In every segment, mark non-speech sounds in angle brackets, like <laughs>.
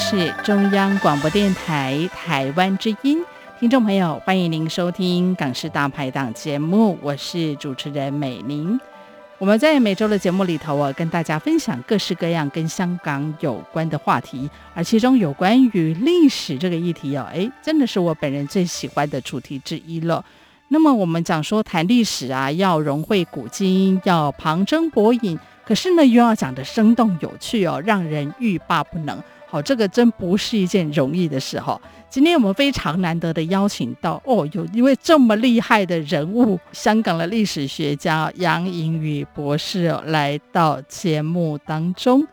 是中央广播电台台湾之音，听众朋友，欢迎您收听《港式大排档》节目，我是主持人美玲。我们在每周的节目里头，我跟大家分享各式各样跟香港有关的话题，而其中有关于历史这个议题哦，诶，真的是我本人最喜欢的主题之一了。那么我们讲说谈历史啊，要融会古今，要旁征博引，可是呢，又要讲得生动有趣哦，让人欲罢不能。好，这个真不是一件容易的事哈。今天我们非常难得的邀请到哦，有一位这么厉害的人物，香港的历史学家杨颖宇博士哦，来到节目当中。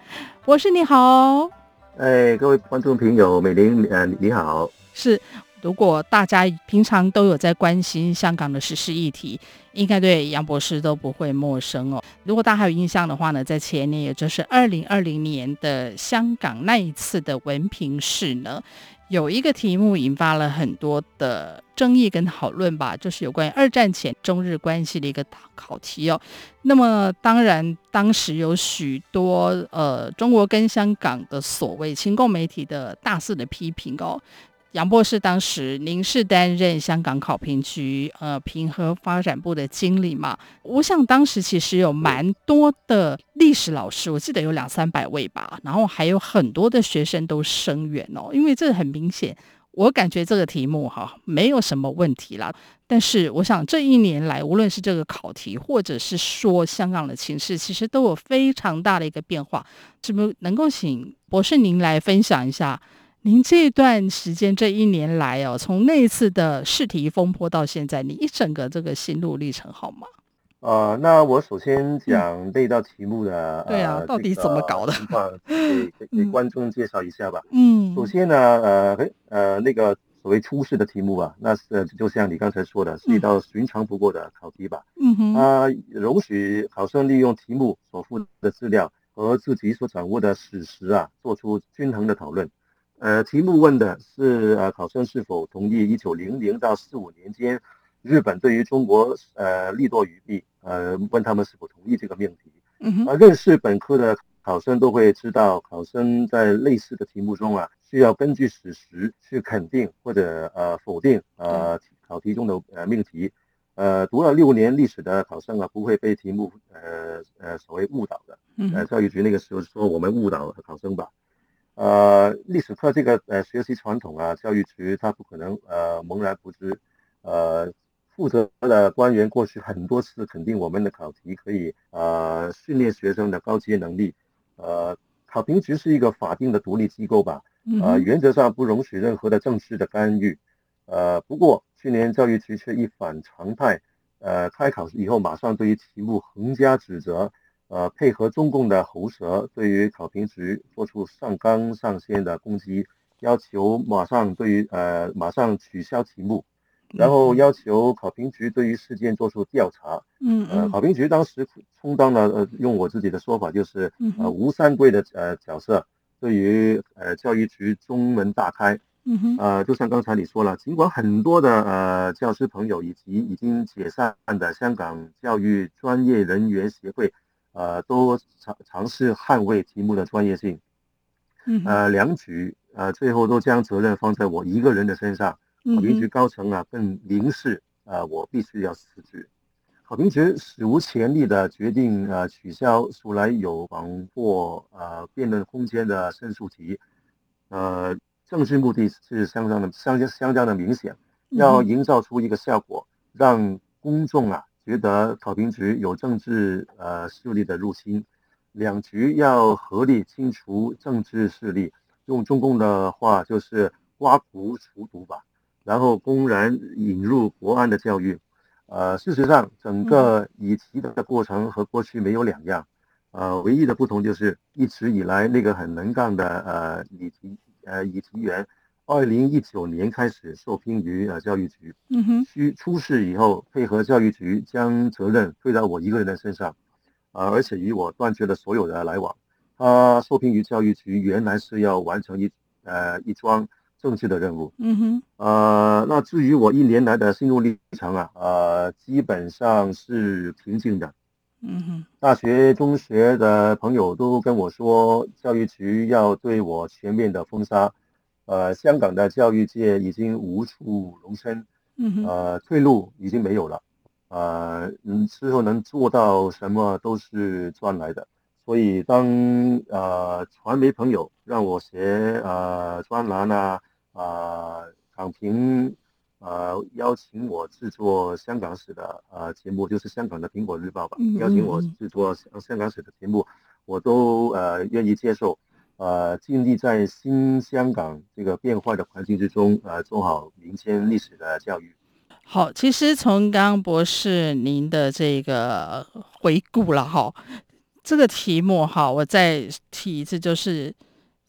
博士你好，哎，各位观众朋友，美玲，呃，你好，是。如果大家平常都有在关心香港的时事议题，应该对杨博士都不会陌生哦。如果大家还有印象的话呢，在前年，也就是二零二零年的香港那一次的文凭试呢，有一个题目引发了很多的争议跟讨论吧，就是有关于二战前中日关系的一个考题哦。那么当然，当时有许多呃中国跟香港的所谓亲共媒体的大肆的批评哦。杨博士，当时您是担任香港考评局呃评核发展部的经理嘛？我想当时其实有蛮多的历史老师，我记得有两三百位吧，然后还有很多的学生都声援哦，因为这很明显，我感觉这个题目哈没有什么问题啦。但是我想这一年来，无论是这个考题，或者是说香港的情势，其实都有非常大的一个变化。是不能够请博士您来分享一下？您这段时间这一年来哦，从那一次的试题风波到现在，你一整个这个心路历程好吗？呃，那我首先讲这道题目的、嗯、对啊，到底怎么搞的？情况给 <laughs> 给给观众介绍一下吧。嗯，首先呢，呃，呃，那个所谓初试的题目啊，那是就像你刚才说的，是一道寻常不过的考题吧。嗯哼，啊，容许考生利用题目所附的资料和自己所掌握的史实啊，做出均衡的讨论。呃，题目问的是呃，考生是否同意一九零零到四五年间日本对于中国呃利多于弊？呃，问他们是否同意这个命题。嗯哼。呃，认识本科的考生都会知道，考生在类似的题目中啊，需要根据史实去肯定或者呃否定呃考题中的呃命题。呃，读了六年历史的考生啊，不会被题目呃呃所谓误导的。嗯。呃，教育局那个时候说我们误导考生吧。呃，历史课这个呃学习传统啊，教育局他不可能呃茫然不知。呃，负责的官员过去很多次肯定我们的考题可以呃训练学生的高阶能力。呃，考评局是一个法定的独立机构吧，呃，原则上不容许任何的政治的干预。呃，不过去年教育局却一反常态，呃，开考以后马上对于题目横加指责。呃，配合中共的喉舌，对于考评局做出上纲上线的攻击，要求马上对于呃马上取消题目，然后要求考评局对于事件做出调查。嗯，呃，考评局当时充当了呃用我自己的说法就是呃吴三桂的呃角色，对于呃教育局中门大开。嗯哼，呃，就像刚才你说了，尽管很多的呃教师朋友以及已经解散的香港教育专业人员协会。呃，都尝尝试捍卫题目的专业性，呃，两局呃，最后都将责任放在我一个人的身上。考评局高层啊，更明示呃，我必须要辞职。考评局史无前例的决定呃，取消素来有广阔呃辩论空间的申诉题，呃，政治目的是相当的相相当的明显，要营造出一个效果，让公众啊。觉得考评局有政治呃势力的入侵，两局要合力清除政治势力，用中共的话就是刮骨除毒吧，然后公然引入国安的教育，呃，事实上，整个以题的过程和过去没有两样，呃，唯一的不同就是一直以来那个很能干的呃以题呃以题员，二零一九年开始受聘于呃教育局，嗯哼，需出事以后配合教育局将责任推到我一个人的身上，呃，而且与我断绝了所有的来往。他受聘于教育局，原来是要完成一呃一桩。正确的任务，嗯哼，呃，那至于我一年来的心路历程啊，呃，基本上是平静的，嗯哼，大学、中学的朋友都跟我说，教育局要对我全面的封杀，呃，香港的教育界已经无处容身，嗯，呃，退路已经没有了，呃，嗯，之后能做到什么都是赚来的。所以当，呃传媒朋友让我写呃专栏啊，啊港评呃邀请我制作香港史的呃节目，就是香港的《苹果日报》吧，邀请我制作香港史的节目，我都呃愿意接受，呃尽力在新香港这个变化的环境之中，呃做好民间历史的教育。好，其实从刚刚博士您的这个回顾了哈。这个题目哈，我再提一次，就是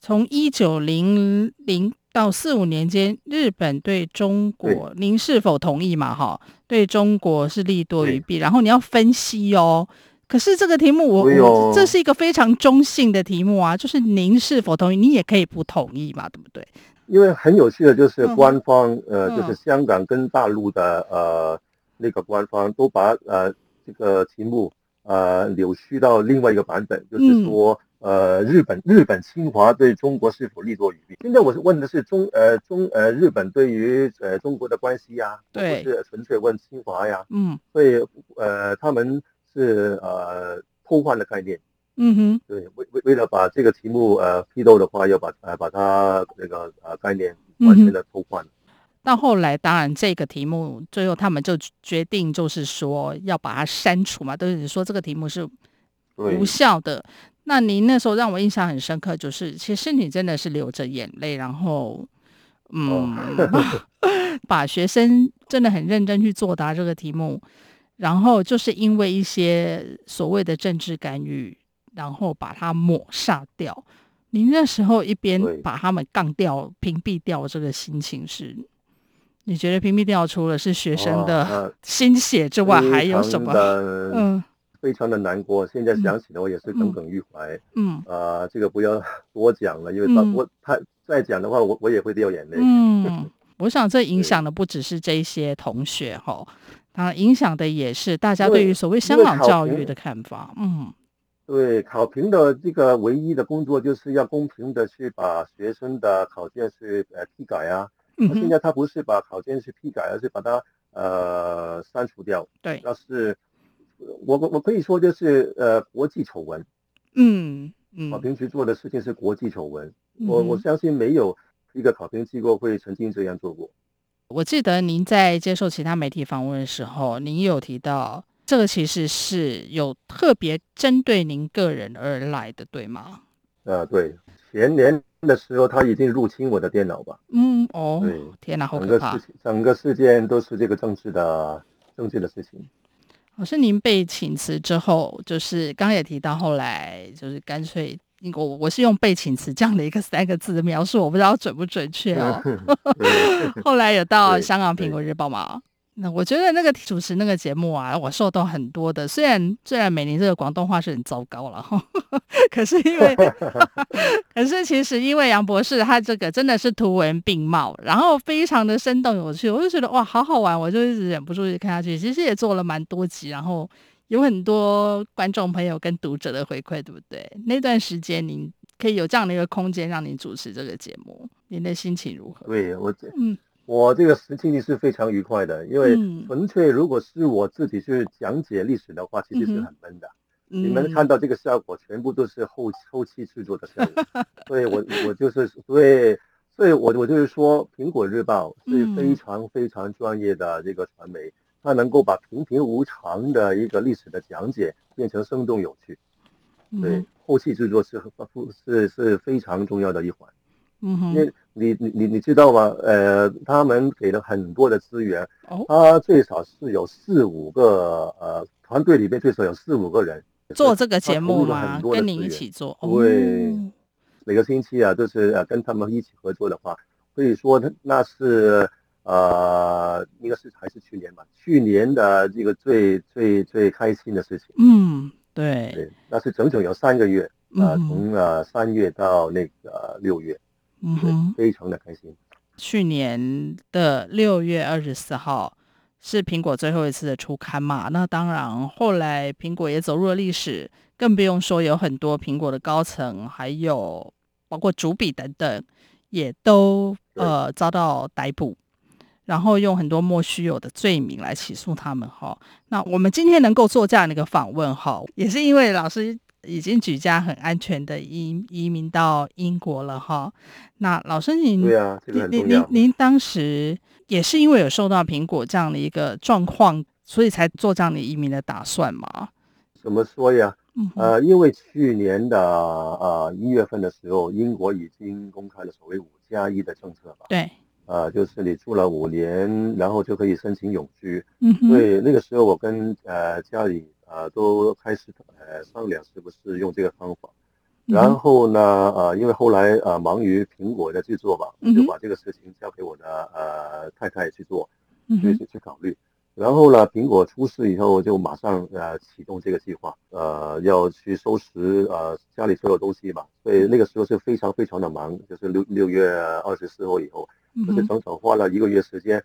从一九零零到四五年间，日本对中国，您是否同意嘛？哈，对中国是利多于弊，然后你要分析哦。可是这个题目我，这是一个非常中性的题目啊，就是您是否同意，你也可以不同意嘛，对不对？因为很有趣的就是官方，嗯、呃，就是香港跟大陆的呃那个官方都把呃这个题目。呃，扭曲到另外一个版本，就是说，呃，日本日本侵华对中国是否利多于弊？现在我是问的是中呃中呃日本对于呃中国的关系呀，对，不是纯粹问侵华呀，嗯，所以呃他们是呃偷换的概念，嗯哼，对，为为为了把这个题目呃批斗的话，要把呃把它那个呃概念完全的偷换。到后来，当然这个题目最后他们就决定，就是说要把它删除嘛，都是说这个题目是无效的。那您那时候让我印象很深刻，就是其实你真的是流着眼泪，然后嗯，<laughs> 把学生真的很认真去作答这个题目，然后就是因为一些所谓的政治干预，然后把它抹杀掉。您那时候一边把他们杠掉、屏蔽掉，这个心情是？你觉得屏蔽掉除了是学生的心血之外，还有什么？嗯，非常的难过。现在想起来，我也是耿耿于怀。嗯，啊、呃，这个不要多讲了，因为他我他再讲的话，我我也会掉眼泪。嗯，<laughs> 我想这影响的不只是这些同学哈，当然影响的也是大家对于所谓香港教育的看法。嗯，对，考评的这个唯一的工作就是要公平的去把学生的考卷是呃批改啊。那现在他不是把考卷去批改，而是把它呃删除掉。对，那是我我我可以说就是呃国际丑闻。嗯嗯，考评局做的事情是国际丑闻。嗯、我我相信没有一个考评机构会曾经这样做过。我记得您在接受其他媒体访问的时候，您有提到这个其实是有特别针对您个人而来的，对吗？呃，对，前年。的时候，他已经入侵我的电脑吧？嗯，哦，对，天哪，好可怕！整个事情，整个事件都是这个政治的政治的事情。老师，您被请辞之后，就是刚刚也提到，后来就是干脆，我我是用被请辞这样的一个三个字的描述，我不知道准不准确哦。<laughs> <laughs> 后来有到香港苹果日报嘛？那我觉得那个主持那个节目啊，我受到很多的，虽然虽然美玲这个广东话是很糟糕了哈，<laughs> 可是因为，可是其实因为杨博士他这个真的是图文并茂，然后非常的生动有趣，我就觉得哇，好好玩，我就一直忍不住去看下去。其实也做了蛮多集，然后有很多观众朋友跟读者的回馈，对不对？那段时间您可以有这样的一个空间让您主持这个节目，您的心情如何？对，我嗯。我这个时期呢是非常愉快的，因为纯粹如果是我自己去讲解历史的话，其实是很闷的。嗯、你们看到这个效果，全部都是后 <laughs> 后期制作的效果，<laughs> 所以我我就是对，所以我我就是说，苹果日报是非常非常专业的这个传媒，它能够把平平无常的一个历史的讲解变成生动有趣。对，后期制作是是是非常重要的一环。嗯哼，你你你你知道吗？呃，他们给了很多的资源，哦，他最少是有四五个呃团队里面最少有四五个人做这个节目吗？跟你一起做，对，哦、每个星期啊，就是呃跟他们一起合作的话，可以说那是呃应该是还是去年吧，去年的这个最最最开心的事情。嗯，对，对，那是整整有三个月，呃，嗯、从呃三月到那个六月。嗯哼，非常的开心。去年的六月二十四号是苹果最后一次的出刊嘛？那当然，后来苹果也走入了历史，更不用说有很多苹果的高层，还有包括主笔等等，也都呃遭到逮捕，然后用很多莫须有的罪名来起诉他们哈。那我们今天能够做这样的一个访问哈，也是因为老师。已经举家很安全的移移民到英国了哈。那老师您，对啊，这个。您您您当时也是因为有受到苹果这样的一个状况，所以才做这样的移民的打算吗？怎么说呀？嗯、呃，因为去年的呃一月份的时候，英国已经公开了所谓五加一的政策吧？对。呃，就是你住了五年，然后就可以申请永居。嗯。所以那个时候我跟呃家里。呃，都开始呃商量是不是用这个方法，然后呢，呃，因为后来呃忙于苹果的制作吧，就把这个事情交给我的呃太太去做，去去去考虑。然后呢，苹果出事以后，就马上呃启动这个计划，呃，要去收拾呃家里所有东西嘛，所以那个时候是非常非常的忙，就是六六月二十四号以后，就是整整花了一个月时间。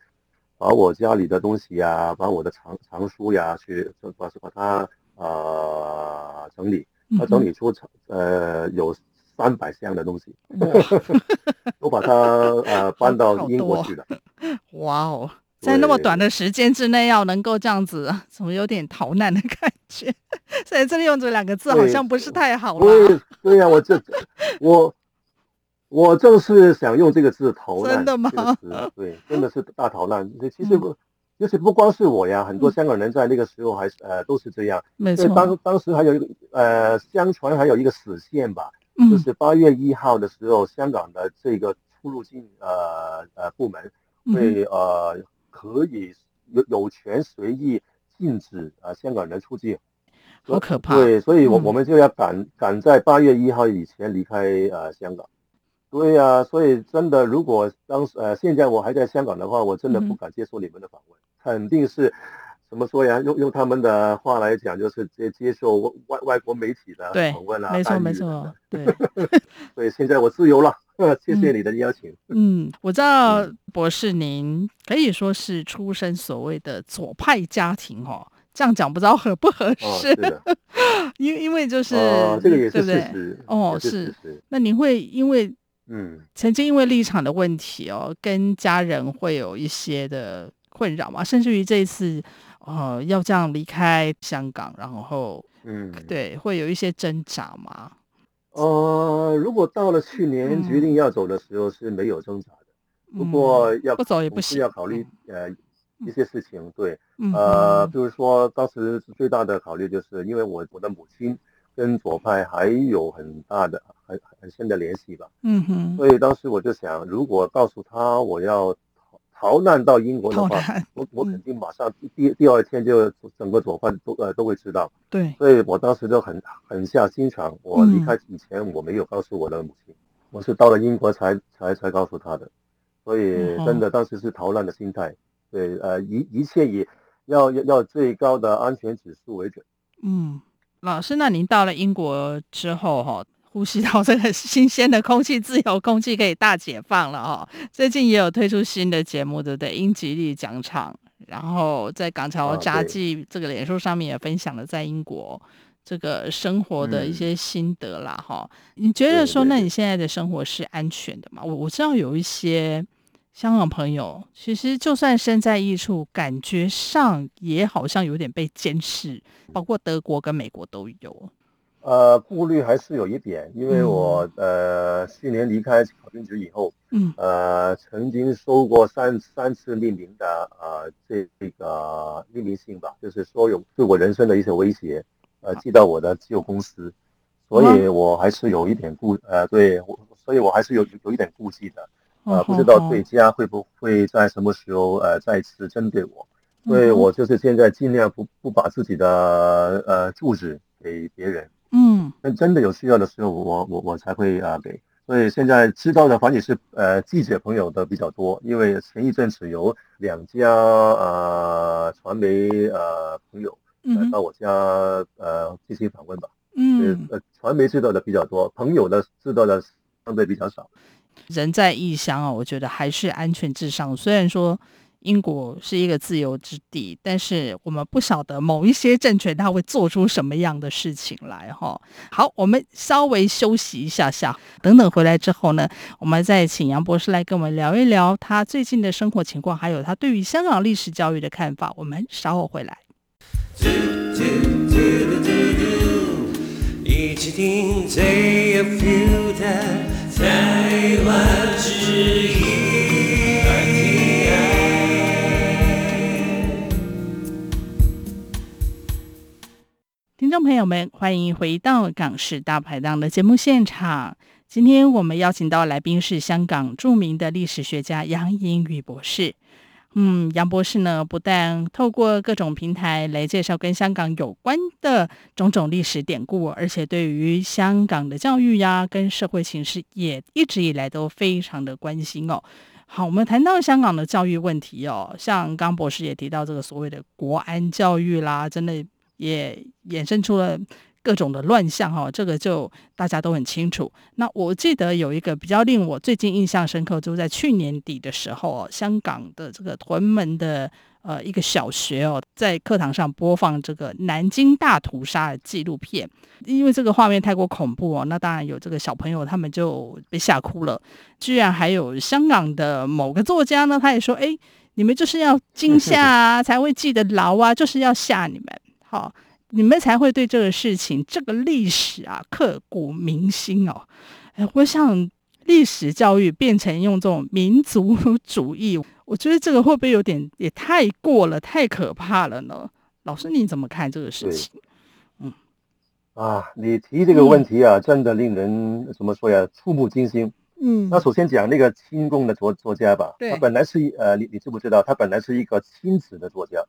把我家里的东西呀、啊，把我的藏藏书呀，去把把它呃整理，他整理出呃有三百箱的东西，<laughs> 都把它呃搬到英国去了。哇哦，在那么短的时间之内要能够这样子，怎么有点逃难的感觉？<laughs> 所以这里用这两个字好像不是太好了。对对呀、啊，我这我。我正是想用这个字“逃难”这个词，对，真的是大逃难。其实不，就是不光是我呀，很多香港人在那个时候还是呃都是这样。没错。当当时还有一个呃，相传还有一个死线吧，就是八月一号的时候，香港的这个出入境呃呃部门会呃可以有有权随意禁止呃香港人出境。好可怕。对，所以我我们就要赶赶在八月一号以前离开呃香港。对呀、啊，所以真的，如果当时呃，现在我还在香港的话，我真的不敢接受你们的访问，嗯、肯定是怎么说呀？用用他们的话来讲，就是接接受外外国媒体的访问啊，没错没错，对。<laughs> 所以现在我自由了，<laughs> 谢谢你的邀请。嗯，我知道博士您可以说是出身所谓的左派家庭哦，这样讲不知道合不合适？<laughs> 因、哦、因为就是、哦、这个也是事实哦，是。那您会因为嗯，曾经因为立场的问题哦，跟家人会有一些的困扰嘛，甚至于这一次，呃，要这样离开香港，然后，嗯，对，会有一些挣扎嘛。呃，如果到了去年决定要走的时候是没有挣扎的，嗯、不过要不走也不行，要考虑呃一些事情，对，呃，比如说当时最大的考虑就是因为我我的母亲。跟左派还有很大的、很很深的联系吧。嗯哼。所以当时我就想，如果告诉他我要逃逃难到英国的话，我我肯定马上第第二天就整个左派都呃都会知道。对。所以我当时就很狠下心肠，我离开以前我没有告诉我的母亲，我是到了英国才才才告诉他的。所以真的当时是逃难的心态。对，呃，一一切以要要要最高的安全指数为准。嗯。老师，那您到了英国之后，哈，呼吸到这个新鲜的空气，自由空气可以大解放了，哈。最近也有推出新的节目，对不对？英吉利讲场，然后在港桥杂记这个脸书上面也分享了在英国这个生活的一些心得啦，哈。你觉得说，那你现在的生活是安全的吗？我我知道有一些。香港朋友其实就算身在异处，感觉上也好像有点被监视，包括德国跟美国都有。呃，顾虑还是有一点，因为我、嗯、呃去年离开考编局以后，嗯，呃曾经收过三三次匿名的呃这这个匿名信吧，就是说有对我人生的一些威胁，呃寄到我的旧公司。所以我还是有一点顾呃，对，所以我还是有有一点顾忌的，呃，不知道对家会不会在什么时候呃再次针对我，所以我就是现在尽量不不把自己的呃住址给别人，嗯，那真的有需要的时候，我我我才会啊给。所以现在知道的反正是呃记者朋友的比较多，因为前一阵子有两家呃传媒呃朋友来到我家呃进行访问吧，嗯，呃传媒知道的比较多，朋友呢知道的相对比较少。人在异乡啊，我觉得还是安全至上，虽然说。英国是一个自由之地，但是我们不晓得某一些政权他会做出什么样的事情来哈。好，我们稍微休息一下下，等等回来之后呢，我们再请杨博士来跟我们聊一聊他最近的生活情况，还有他对于香港历史教育的看法。我们稍后回来。一起听台湾之音。听众朋友们，欢迎回到《港式大排档》的节目现场。今天我们邀请到来宾是香港著名的历史学家杨颖宇博士。嗯，杨博士呢，不但透过各种平台来介绍跟香港有关的种种历史典故，而且对于香港的教育呀、跟社会形势，也一直以来都非常的关心哦。好，我们谈到香港的教育问题哦，像刚博士也提到这个所谓的国安教育啦，真的。也衍生出了各种的乱象哈，这个就大家都很清楚。那我记得有一个比较令我最近印象深刻，就是在去年底的时候，香港的这个屯门的呃一个小学哦，在课堂上播放这个南京大屠杀的纪录片，因为这个画面太过恐怖哦，那当然有这个小朋友他们就被吓哭了。居然还有香港的某个作家呢，他也说：“哎，你们就是要惊吓啊，<laughs> 才会记得牢啊，就是要吓你们。”好，你们才会对这个事情、这个历史啊刻骨铭心哦。哎，我想历史教育变成用这种民族 <laughs> 主义，我觉得这个会不会有点也太过了、太可怕了呢？老师，你怎么看这个事情？嗯，啊，你提这个问题啊，嗯、真的令人怎么说呀？触目惊心。嗯，那首先讲那个清宫的作作家吧，他本来是呃，你你知不知道，他本来是一个亲子的作家。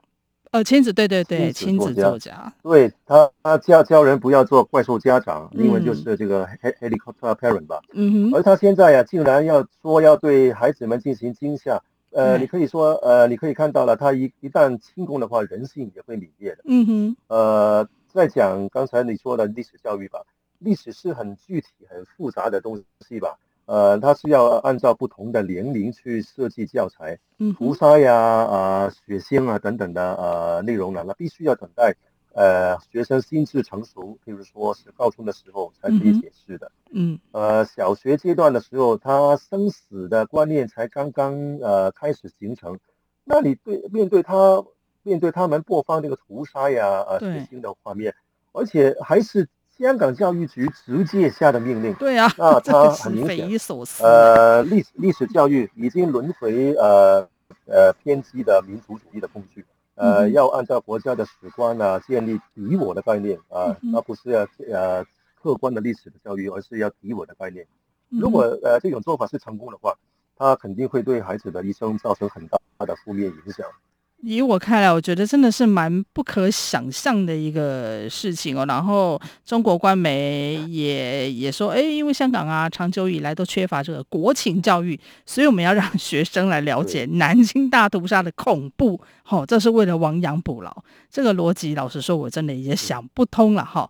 呃，亲子对对对，亲子作家，对他他教教人不要做怪兽家长，英文就是这个 helicopter parent 吧。嗯哼。而他现在呀，竟然要说要对孩子们进行惊吓，呃，你可以说，呃，你可以看到了，他一一旦清宫的话，人性也会泯灭的。嗯哼。呃，再讲刚才你说的历史教育吧，历史是很具体、很复杂的东西吧。呃，他是要按照不同的年龄去设计教材，嗯，屠杀呀、啊、血腥啊等等的呃内容呢，那必须要等待呃学生心智成熟，比如说是高中的时候才可以解释的，嗯，呃小学阶段的时候，他生死的观念才刚刚呃开始形成，那你对面对他面对他们播放这个屠杀呀、呃血腥的画面，而且还是。香港教育局直接下的命令，对啊，<laughs> 那他很明显，呃，历史历史教育已经沦为呃呃偏激的民族主义的工具，呃，要按照国家的史观啊，建立敌我的概念啊，而不是要呃客观的历史的教育，而是要敌我的概念。如果呃这种做法是成功的话，他肯定会对孩子的一生造成很大的负面影响。以我看来，我觉得真的是蛮不可想象的一个事情哦。然后中国官媒也也说，哎，因为香港啊，长久以来都缺乏这个国情教育，所以我们要让 <laughs> 学生来了解南京大屠杀的恐怖。好、哦，这是为了亡羊补牢。这个逻辑，老实说，我真的也想不通了哈。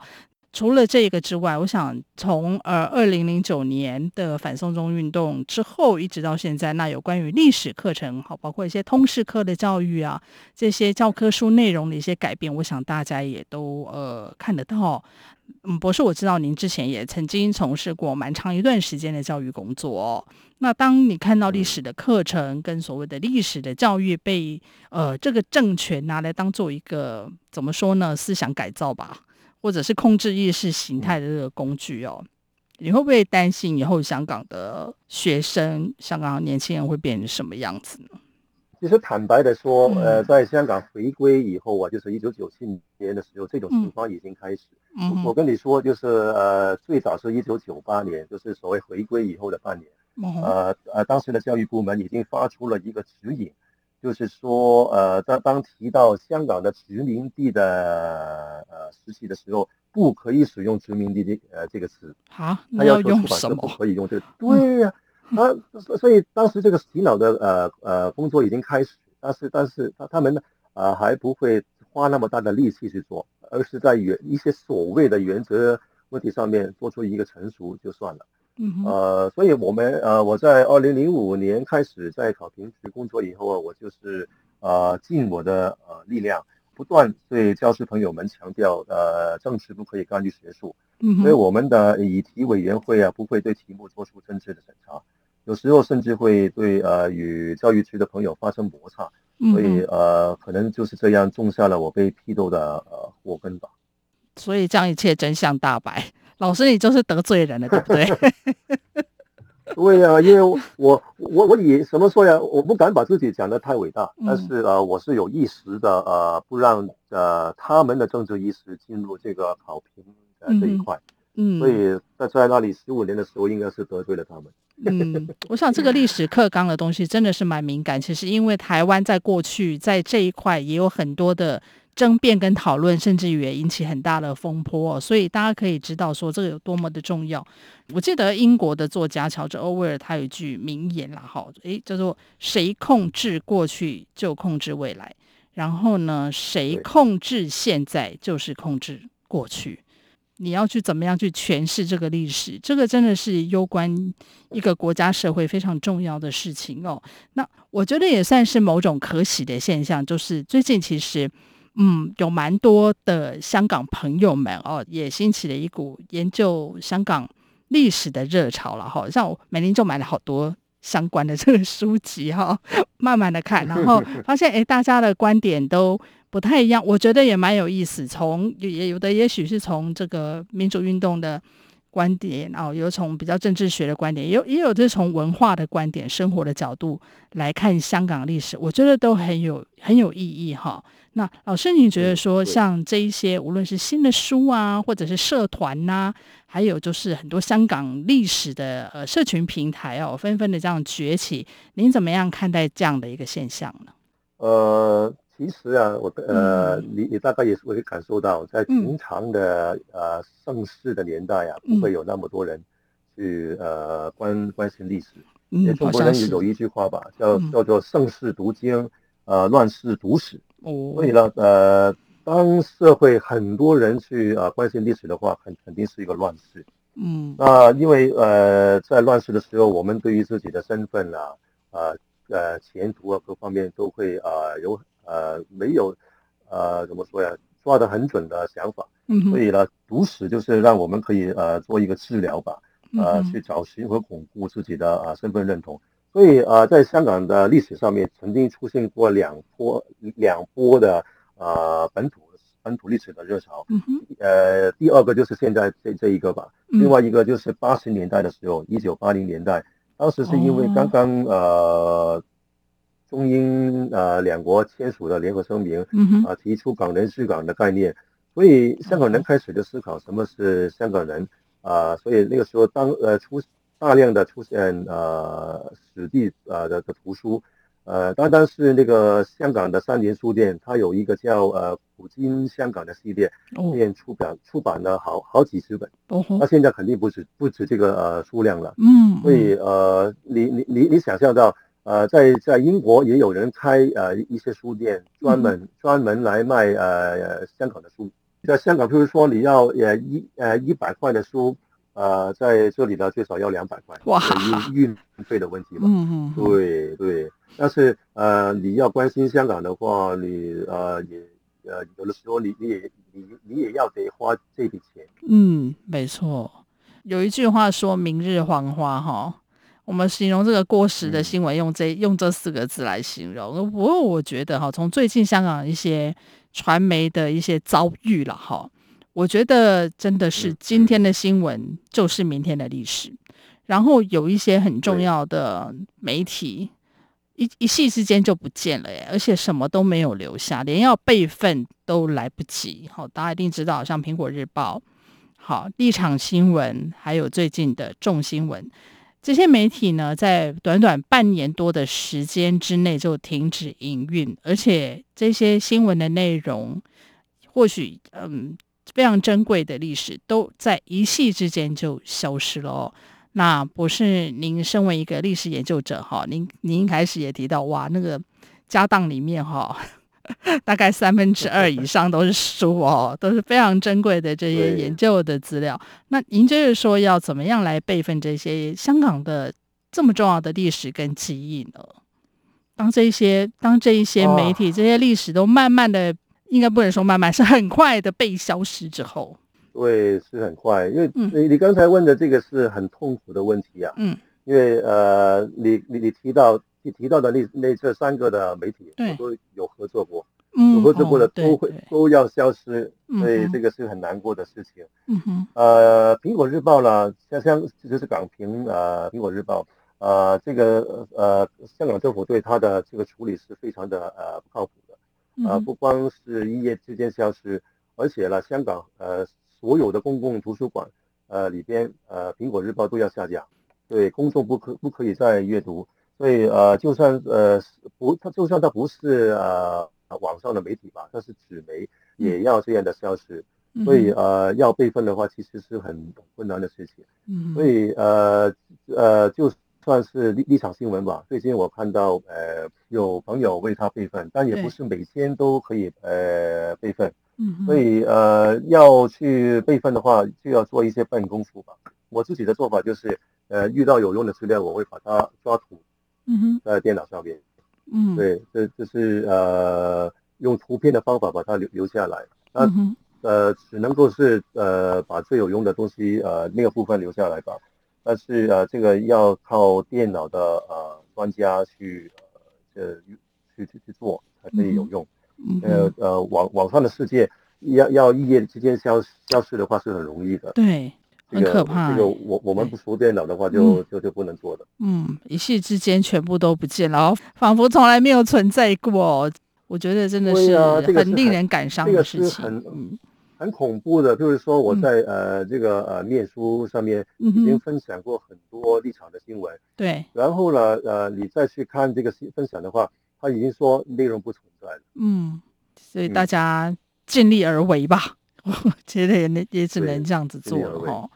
除了这个之外，我想从呃二零零九年的反送中运动之后，一直到现在，那有关于历史课程，好，包括一些通识课的教育啊，这些教科书内容的一些改变，我想大家也都呃看得到。嗯，博士，我知道您之前也曾经从事过蛮长一段时间的教育工作哦。那当你看到历史的课程跟所谓的历史的教育被呃这个政权拿来当做一个怎么说呢，思想改造吧？或者是控制意识形态的这个工具哦，你会不会担心以后香港的学生、香港的年轻人会变成什么样子呢？其实坦白的说，嗯、呃，在香港回归以后啊，就是一九九七年的时候，这种情况已经开始。嗯，我跟你说，就是呃，最早是一九九八年，就是所谓回归以后的半年，嗯、呃呃，当时的教育部门已经发出了一个指引，就是说，呃，当当提到香港的殖民地的呃时期的时候，不可以使用殖民地的呃这个词。好，那要用什么？不可以用这个。对呀、啊。啊，所以当时这个洗脑的呃呃工作已经开始，但是但是他他们呢呃还不会花那么大的力气去做，而是在原一些所谓的原则问题上面做出一个成熟就算了。嗯呃，所以我们呃我在二零零五年开始在考评局工作以后啊，我就是呃尽我的呃力量，不断对教师朋友们强调，呃政治不可以干预学术。嗯，所以我们的议题委员会啊不会对题目做出政治的审查。有时候甚至会对呃与教育局的朋友发生摩擦，所以呃可能就是这样种下了我被批斗的呃祸根吧。所以这样一切真相大白，老师你就是得罪人了，对不对？<laughs> 对呀、啊，因为我我我我以什么说呀？我不敢把自己讲得太伟大，但是呃我是有意识的呃不让呃他们的政治意识进入这个考评的这一块。嗯，所以在在那里十五年的时候，应该是得罪了他们。嗯，我想这个历史课纲的东西真的是蛮敏感。其实因为台湾在过去在这一块也有很多的争辩跟讨论，甚至于也引起很大的风波，所以大家可以知道说这个有多么的重要。我记得英国的作家乔治·欧威尔他有一句名言啦，哈，诶，叫做“谁控制过去就控制未来”，然后呢，谁控制现在就是控制过去。你要去怎么样去诠释这个历史？这个真的是攸关一个国家社会非常重要的事情哦。那我觉得也算是某种可喜的现象，就是最近其实，嗯，有蛮多的香港朋友们哦，也兴起了一股研究香港历史的热潮了哈。像我每年就买了好多相关的这个书籍哈，<laughs> 慢慢的看，<laughs> 然后发现哎，大家的观点都。不太一样，我觉得也蛮有意思。从也有的，也许是从这个民主运动的观点，哦，有从比较政治学的观点，也有也有的从文化的观点、生活的角度来看香港历史，我觉得都很有很有意义哈。那老师，你觉得说像这一些，无论是新的书啊，或者是社团呐、啊，还有就是很多香港历史的呃社群平台哦，纷纷的这样崛起，您怎么样看待这样的一个现象呢？呃。其实啊，我呃，你你大概也是会感受到，在平常的呃盛世的年代啊，不会有那么多人去呃关关心历史。嗯，中国人有有一句话吧，叫叫做盛世读经，呃，乱世读史。哦。所以呢，呃，当社会很多人去呃关心历史的话，肯肯定是一个乱世。嗯。那因为呃，在乱世的时候，我们对于自己的身份啊，呃呃前途啊各方面都会呃有。呃，没有，呃，怎么说呀？抓得很准的想法，嗯，所以呢，读史就是让我们可以呃做一个治疗吧，呃，去找寻和巩固自己的呃身份认同。所以呃，在香港的历史上面，曾经出现过两波两波的呃本土本土历史的热潮，嗯哼，呃，第二个就是现在这这一个吧，另外一个就是八十年代的时候，一九八零年代，当时是因为刚刚呃。中英呃两国签署了联合声明，啊提出港人治港的概念，所以香港人开始就思考什么是香港人啊，所以那个时候当呃出大量的出现呃史地呃的的图书，呃单单是那个香港的三联书店，它有一个叫呃古今香港的系列，便出版出版了好好几十本，那现在肯定不止不止这个呃数量了，嗯，所以呃你你你你想象到。呃，在在英国也有人开呃一些书店，专门专门来卖呃香港的书。在香港，譬如说你要呃一呃一百块的书，呃在这里呢最少要两百块，哇，运运费的问题嘛。嗯嗯。对对，但是呃你要关心香港的话，你呃也呃有的时候你你也你你也要得花这笔钱。嗯，没错。有一句话说明日黄花哈。我们形容这个过时的新闻，用这用这四个字来形容。不过我觉得哈，从最近香港一些传媒的一些遭遇了哈，我觉得真的是今天的新闻就是明天的历史。然后有一些很重要的媒体，一一夕之间就不见了耶，而且什么都没有留下，连要备份都来不及。好，大家一定知道，像苹果日报、好立场新闻，还有最近的众新闻。这些媒体呢，在短短半年多的时间之内就停止营运，而且这些新闻的内容，或许嗯非常珍贵的历史，都在一夕之间就消失了哦。那博士，您身为一个历史研究者哈，您您一开始也提到哇，那个家当里面哈。大概三分之二以上都是书哦，都是非常珍贵的这些研究的资料。那您就是说要怎么样来备份这些香港的这么重要的历史跟记忆呢？当这些当这一些媒体、哦、这些历史都慢慢的，应该不能说慢慢，是很快的被消失之后，对，是很快。因为你你刚才问的这个是很痛苦的问题啊。嗯，因为呃，你你你提到。你提到的那那这三个的媒体，我都有合作过，有合作过的都会都要消失，所以这个是很难过的事情。嗯哼，呃，苹果日报呢，像像就是港评呃苹果日报，呃，这个呃香港政府对它的这个处理是非常的呃不靠谱的，呃，不光是一夜之间消失，而且呢，香港呃所有的公共图书馆呃里边呃苹果日报都要下架，对公众不可不可以再阅读。所以呃，就算呃不，它就算它不是呃网上的媒体吧，它是纸媒，也要这样的消失。嗯、所以呃，要备份的话，其实是很困难的事情。嗯。所以呃呃，就算是立立场新闻吧，最近我看到呃有朋友为他备份，但也不是每天都可以呃备份。嗯。所以呃，要去备份的话，就要做一些笨功夫吧。我自己的做法就是，呃，遇到有用的资料，我会把它抓图。嗯哼，在电脑上面，嗯，对，这这是呃用图片的方法把它留留下来，那、嗯、呃只能够是呃把最有用的东西呃那个部分留下来吧，但是呃这个要靠电脑的呃专家去呃去去去做才可以有用，嗯、呃呃网网上的世界要要一夜之间消消失的话是很容易的，对。很可怕。这个我我们不熟电脑的话就，就、嗯、就就不能做的。嗯，一夕之间全部都不见了，仿佛从来没有存在过。我觉得真的是很令人感伤的事情。这个、很嗯很恐怖的，就是说我在、嗯、呃这个呃面书上面已经分享过很多立场的新闻。对、嗯。然后呢，呃，你再去看这个分享的话，他已经说内容不存在了。嗯，所以大家尽力而为吧。<laughs> 我觉得也也只能这样子做了哈。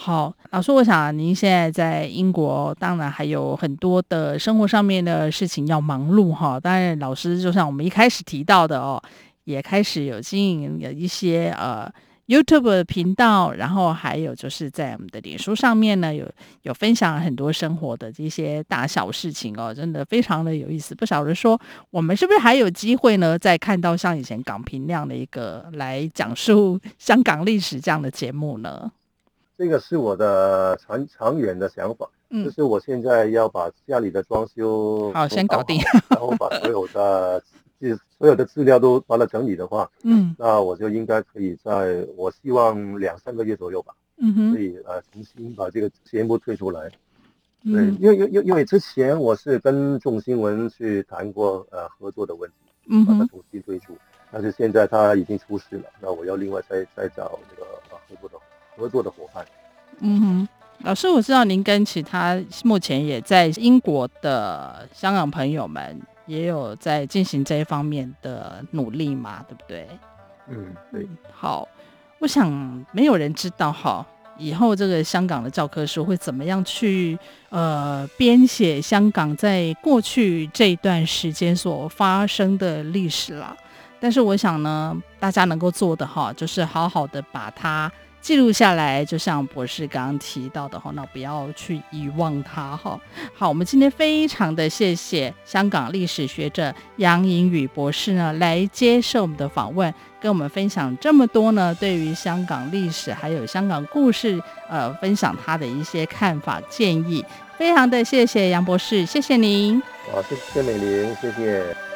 好，老师，我想您现在在英国，当然还有很多的生活上面的事情要忙碌哈。当然，老师就像我们一开始提到的哦，也开始有经营有一些呃 YouTube 频道，然后还有就是在我们的脸书上面呢，有有分享很多生活的这些大小事情哦，真的非常的有意思。不晓得说，我们是不是还有机会呢，再看到像以前港评那样的一个来讲述香港历史这样的节目呢？这个是我的长长远的想法，嗯，就是我现在要把家里的装修好，好先搞定，<laughs> 然后把所有的资所有的资料都把它整理的话，<laughs> 嗯，那我就应该可以在我希望两三个月左右吧，嗯哼，可以呃重新把这个节目推出来，嗯、对，因为因因因为之前我是跟众新闻去谈过呃合作的问题，嗯把它重新推出，但是现在它已经出事了，那我要另外再再找那个合作的。合作的伙伴，嗯哼，老师，我知道您跟其他目前也在英国的香港朋友们也有在进行这一方面的努力嘛，对不对？嗯，对。好，我想没有人知道哈，以后这个香港的教科书会怎么样去呃编写香港在过去这一段时间所发生的历史啦。但是我想呢，大家能够做的哈，就是好好的把它。记录下来，就像博士刚刚提到的哈，那不要去遗忘它哈。好，我们今天非常的谢谢香港历史学者杨颖宇博士呢，来接受我们的访问，跟我们分享这么多呢，对于香港历史还有香港故事，呃，分享他的一些看法建议。非常的谢谢杨博士，谢谢您。好，谢谢美玲，谢谢。